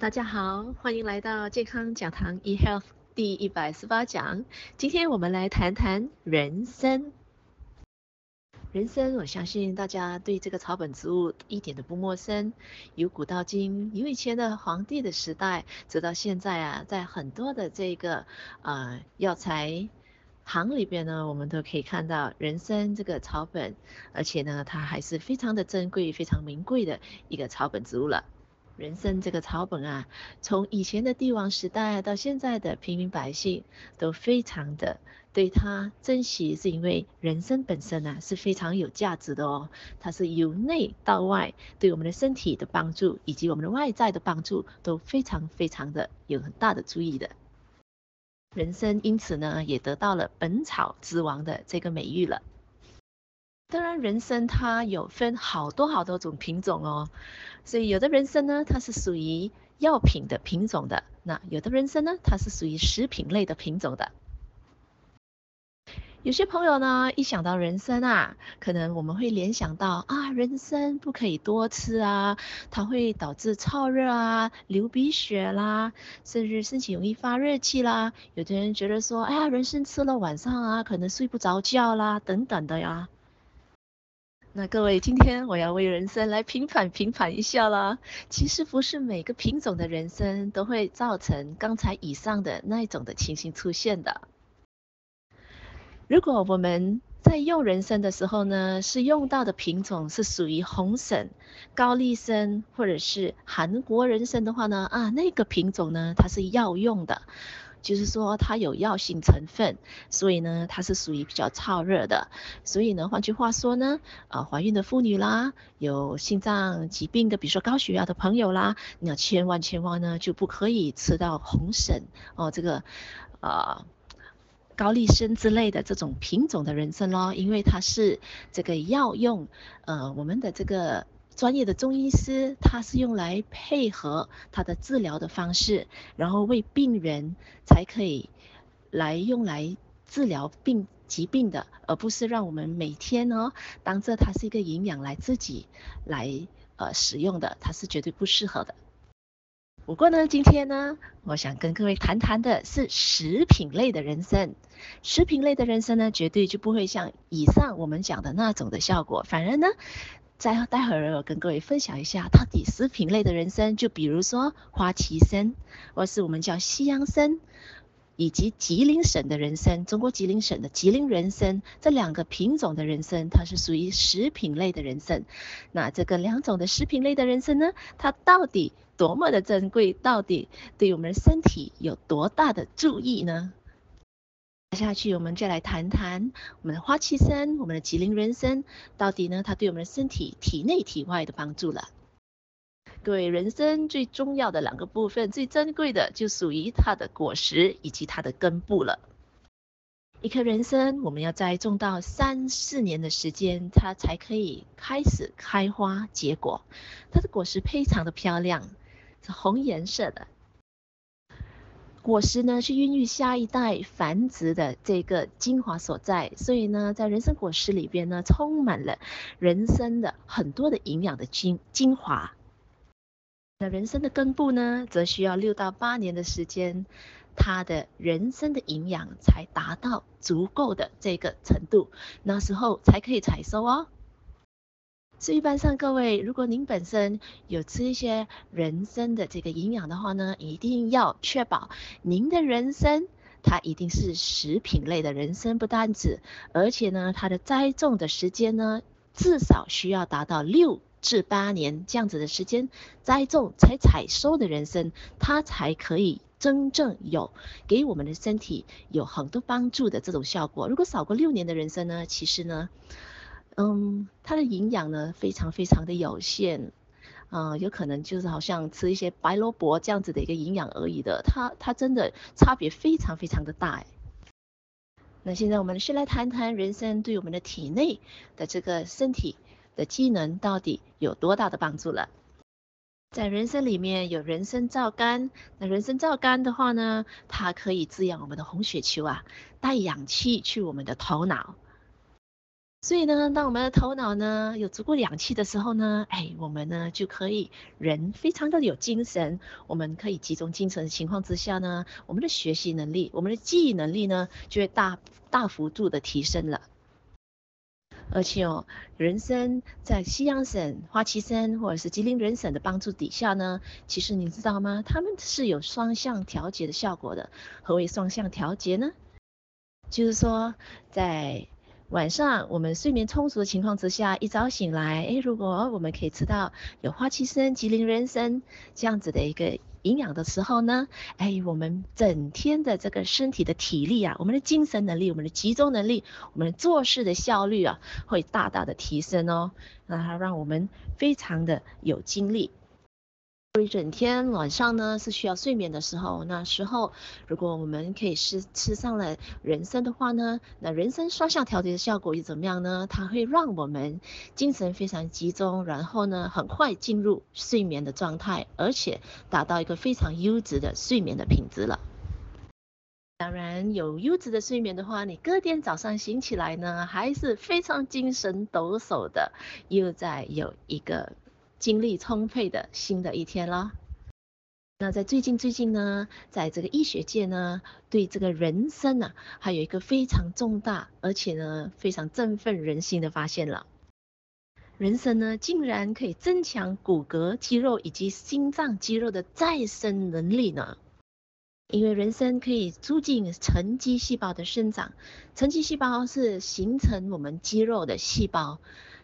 大家好，欢迎来到健康讲堂 eHealth 第一百四十八讲。今天我们来谈谈人参。人参，我相信大家对这个草本植物一点都不陌生。由古到今，由以前的皇帝的时代，直到现在啊，在很多的这个呃药材行里边呢，我们都可以看到人参这个草本，而且呢，它还是非常的珍贵、非常名贵的一个草本植物了。人参这个草本啊，从以前的帝王时代到现在的平民百姓，都非常的对它珍惜，是因为人参本身、啊、是非常有价值的哦。它是由内到外对我们的身体的帮助，以及我们的外在的帮助，都非常非常的有很大的注意的。人参因此呢，也得到了本草之王的这个美誉了。当然，人参它有分好多好多种品种哦，所以有的人参呢，它是属于药品的品种的；那有的人参呢，它是属于食品类的品种的。有些朋友呢，一想到人参啊，可能我们会联想到啊，人参不可以多吃啊，它会导致燥热啊、流鼻血啦，甚至身体容易发热气啦。有的人觉得说，哎呀，人参吃了晚上啊，可能睡不着觉啦，等等的呀。那各位，今天我要为人参来平反平反一下啦。其实不是每个品种的人参都会造成刚才以上的那一种的情形出现的。如果我们在用人参的时候呢，是用到的品种是属于红参、高丽参或者是韩国人参的话呢，啊，那个品种呢，它是药用的。就是说它有药性成分，所以呢，它是属于比较燥热的。所以呢，换句话说呢，呃，怀孕的妇女啦，有心脏疾病的，比如说高血压的朋友啦，你要千万千万呢就不可以吃到红参哦，这个呃高丽参之类的这种品种的人参咯，因为它是这个药用，呃，我们的这个。专业的中医师，他是用来配合他的治疗的方式，然后为病人才可以来用来治疗病疾病的，而不是让我们每天呢当着它是一个营养来自己来呃使用的，它是绝对不适合的。不过呢，今天呢，我想跟各位谈谈的是食品类的人生。食品类的人生呢，绝对就不会像以上我们讲的那种的效果，反而呢。再待会儿我跟各位分享一下，到底食品类的人生，就比如说花旗参，或是我们叫西洋参，以及吉林省的人参，中国吉林省的吉林人参，这两个品种的人参，它是属于食品类的人参。那这个两种的食品类的人参呢，它到底多么的珍贵？到底对我们身体有多大的注意呢？接下去，我们就来谈谈我们的花旗参，我们的吉林人参，到底呢，它对我们的身体体内体外的帮助了。各位，人参最重要的两个部分，最珍贵的就属于它的果实以及它的根部了。一颗人参，我们要栽种到三四年的时间，它才可以开始开花结果。它的果实非常的漂亮，是红颜色的。果实呢，是孕育下一代繁殖的这个精华所在，所以呢，在人参果实里边呢，充满了人参的很多的营养的精精华。那人参的根部呢，则需要六到八年的时间，它的人参的营养才达到足够的这个程度，那时候才可以采收哦。所以一般上各位，如果您本身有吃一些人参的这个营养的话呢，一定要确保您的人参它一定是食品类的人参，不单止，而且呢，它的栽种的时间呢，至少需要达到六至八年这样子的时间，栽种才采收的人参，它才可以真正有给我们的身体有很多帮助的这种效果。如果少过六年的人参呢，其实呢。嗯，它的营养呢，非常非常的有限，啊、有可能就是好像吃一些白萝卜这样子的一个营养而已的，它它真的差别非常非常的大哎。那现在我们先来谈谈人参对我们的体内的这个身体的机能到底有多大的帮助了。在人参里面有人参皂苷，那人参皂苷的话呢，它可以滋养我们的红血球啊，带氧气去我们的头脑。所以呢，当我们的头脑呢有足够氧气的时候呢，哎，我们呢就可以人非常的有精神，我们可以集中精神的情况之下呢，我们的学习能力、我们的记忆能力呢就会大大幅度的提升了。而且哦，人参在西洋参、花旗参或者是吉林人参的帮助底下呢，其实你知道吗？它们是有双向调节的效果的。何为双向调节呢？就是说在晚上我们睡眠充足的情况之下，一早醒来，诶，如果我们可以吃到有花旗参、吉林人参这样子的一个营养的时候呢，哎，我们整天的这个身体的体力啊，我们的精神能力、我们的集中能力、我们做事的效率啊，会大大的提升哦，那它让我们非常的有精力。一整天晚上呢是需要睡眠的时候，那时候如果我们可以吃吃上了人参的话呢，那人参双向调节的效果又怎么样呢？它会让我们精神非常集中，然后呢很快进入睡眠的状态，而且达到一个非常优质的睡眠的品质了。当然有优质的睡眠的话，你隔天早上醒起来呢还是非常精神抖擞的，又在有一个。精力充沛的新的一天了。那在最近最近呢，在这个医学界呢，对这个人参啊，还有一个非常重大而且呢非常振奋人心的发现了。人参呢，竟然可以增强骨骼、肌肉以及心脏肌肉的再生能力呢。因为人参可以促进成肌细胞的生长，成肌细胞是形成我们肌肉的细胞，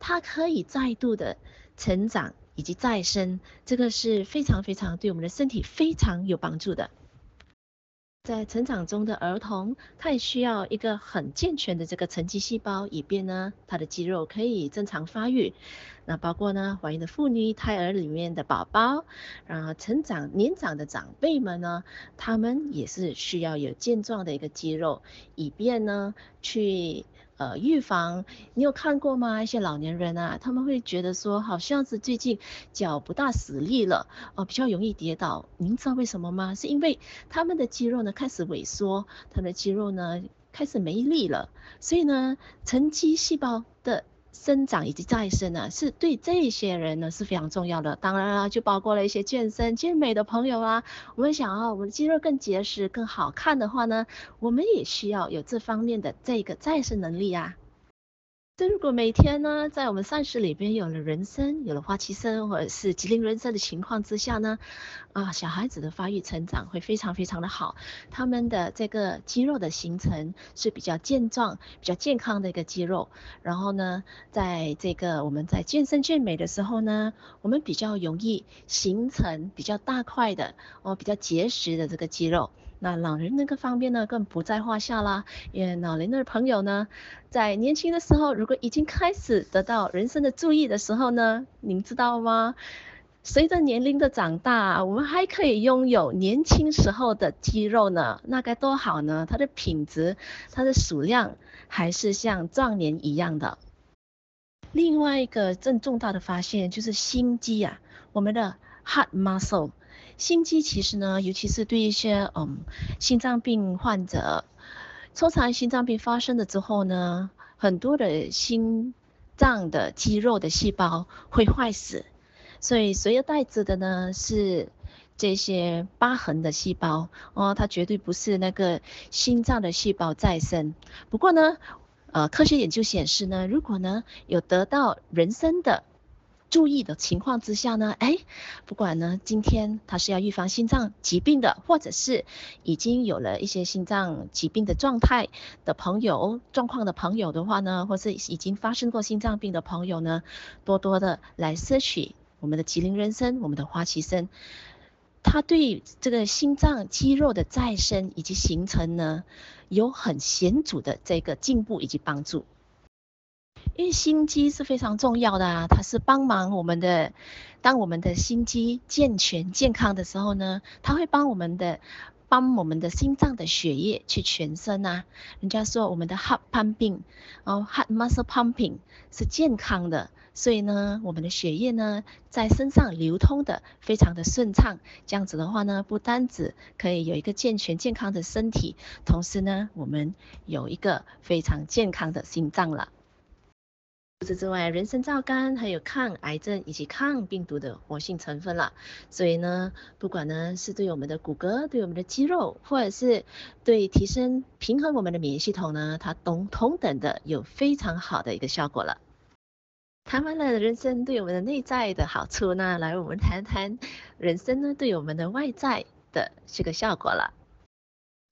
它可以再度的成长。以及再生，这个是非常非常对我们的身体非常有帮助的。在成长中的儿童，他也需要一个很健全的这个成肌细胞，以便呢，他的肌肉可以正常发育。那包括呢，怀孕的妇女、胎儿里面的宝宝，然后成长年长的长辈们呢，他们也是需要有健壮的一个肌肉，以便呢去。呃，预防你有看过吗？一些老年人啊，他们会觉得说，好像是最近脚不大使力了，呃，比较容易跌倒。您知道为什么吗？是因为他们的肌肉呢开始萎缩，他们的肌肉呢开始没力了，所以呢，沉积细胞的。生长以及再生呢，是对这些人呢是非常重要的。当然了，就包括了一些健身健美的朋友啊。我们想要我们的肌肉更结实、更好看的话呢，我们也需要有这方面的这个再生能力啊。这如果每天呢，在我们膳食里边有了人参、有了花旗参或者是吉林人参的情况之下呢，啊，小孩子的发育成长会非常非常的好，他们的这个肌肉的形成是比较健壮、比较健康的一个肌肉。然后呢，在这个我们在健身健美的时候呢，我们比较容易形成比较大块的哦，比较结实的这个肌肉。那老人那个方面呢，更不在话下啦。因为老年的朋友呢，在年轻的时候，如果已经开始得到人生的注意的时候呢，您知道吗？随着年龄的长大，我们还可以拥有年轻时候的肌肉呢，那该多好呢？它的品质、它的数量，还是像壮年一样的。另外一个更重大的发现就是心肌啊，我们的 heart muscle。心肌其实呢，尤其是对一些嗯心脏病患者，通常心脏病发生了之后呢，很多的心脏的肌肉的细胞会坏死，所以随而代之的呢是这些疤痕的细胞哦，它绝对不是那个心脏的细胞再生。不过呢，呃，科学研究显示呢，如果呢有得到人参的。注意的情况之下呢，哎，不管呢，今天他是要预防心脏疾病的，或者是已经有了一些心脏疾病的状态的朋友、状况的朋友的话呢，或是已经发生过心脏病的朋友呢，多多的来摄取我们的吉林人参、我们的花旗参，它对这个心脏肌肉的再生以及形成呢，有很显著的这个进步以及帮助。因为心肌是非常重要的啊，它是帮忙我们的。当我们的心肌健全健康的时候呢，它会帮我们的，帮我们的心脏的血液去全身啊。人家说我们的 heart pumping，哦，heart muscle pumping 是健康的，所以呢，我们的血液呢在身上流通的非常的顺畅。这样子的话呢，不单止可以有一个健全健康的身体，同时呢，我们有一个非常健康的心脏了。除此之外，人参皂苷还有抗癌症以及抗病毒的活性成分了，所以呢，不管呢是对我们的骨骼、对我们的肌肉，或者是对提升平衡我们的免疫系统呢，它都同等的有非常好的一个效果了。谈完了人参对我们的内在的好处呢，来我们谈谈人参呢对我们的外在的这个效果了。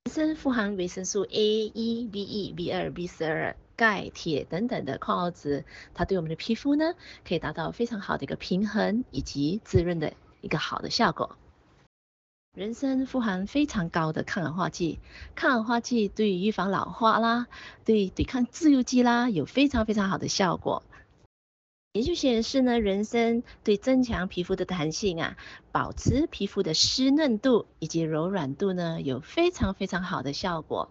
人参富含维生素 A、E、B、E、B 二、B 十二。钙、铁等等的矿物质，它对我们的皮肤呢，可以达到非常好的一个平衡以及滋润的一个好的效果。人参富含非常高的抗氧化剂，抗氧化剂对于预防老化啦，对抵抗自由基啦，有非常非常好的效果。研究显示呢，人参对增强皮肤的弹性啊，保持皮肤的湿嫩度以及柔软度呢，有非常非常好的效果。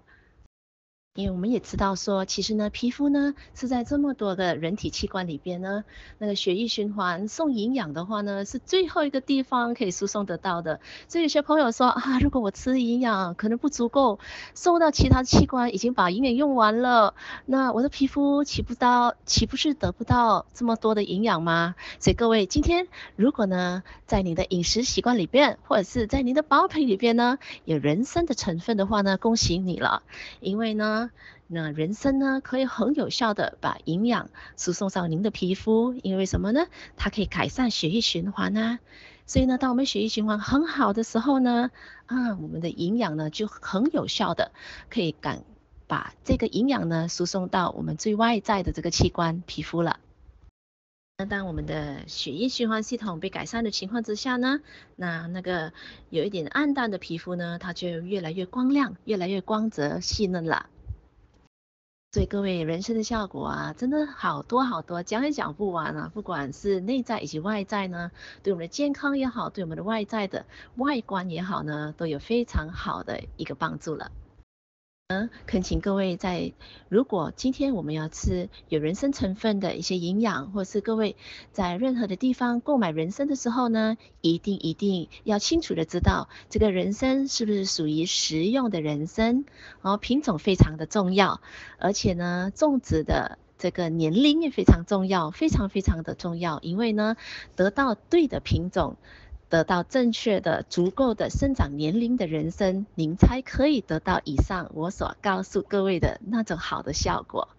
因为我们也知道说，其实呢，皮肤呢是在这么多的人体器官里边呢，那个血液循环送营养的话呢，是最后一个地方可以输送得到的。所以有些朋友说啊，如果我吃营养可能不足够，送到其他器官已经把营养用完了，那我的皮肤岂不到岂不是得不到这么多的营养吗？所以各位，今天如果呢，在你的饮食习惯里边，或者是在你的保养品里边呢，有人参的成分的话呢，恭喜你了，因为呢。那人参呢，可以很有效的把营养输送上您的皮肤，因为什么呢？它可以改善血液循环啊。所以呢，当我们血液循环很好的时候呢，啊，我们的营养呢就很有效的可以赶把这个营养呢输送到我们最外在的这个器官皮肤了。那当我们的血液循环系统被改善的情况之下呢，那那个有一点暗淡的皮肤呢，它就越来越光亮，越来越光泽细嫩了。所以各位，人生的效果啊，真的好多好多，讲也讲不完啊！不管是内在以及外在呢，对我们的健康也好，对我们的外在的外观也好呢，都有非常好的一个帮助了。嗯，恳请各位在，如果今天我们要吃有人参成分的一些营养，或是各位在任何的地方购买人参的时候呢，一定一定要清楚的知道这个人参是不是属于食用的人参，然后品种非常的重要，而且呢，种植的这个年龄也非常重要，非常非常的重要，因为呢，得到对的品种。得到正确的、足够的生长年龄的人参，您才可以得到以上我所告诉各位的那种好的效果。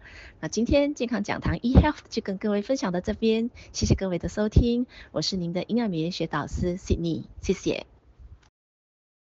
那今天健康讲堂 eHealth 就跟各位分享到这边，谢谢各位的收听，我是您的营养美学导师 Sydney，谢谢。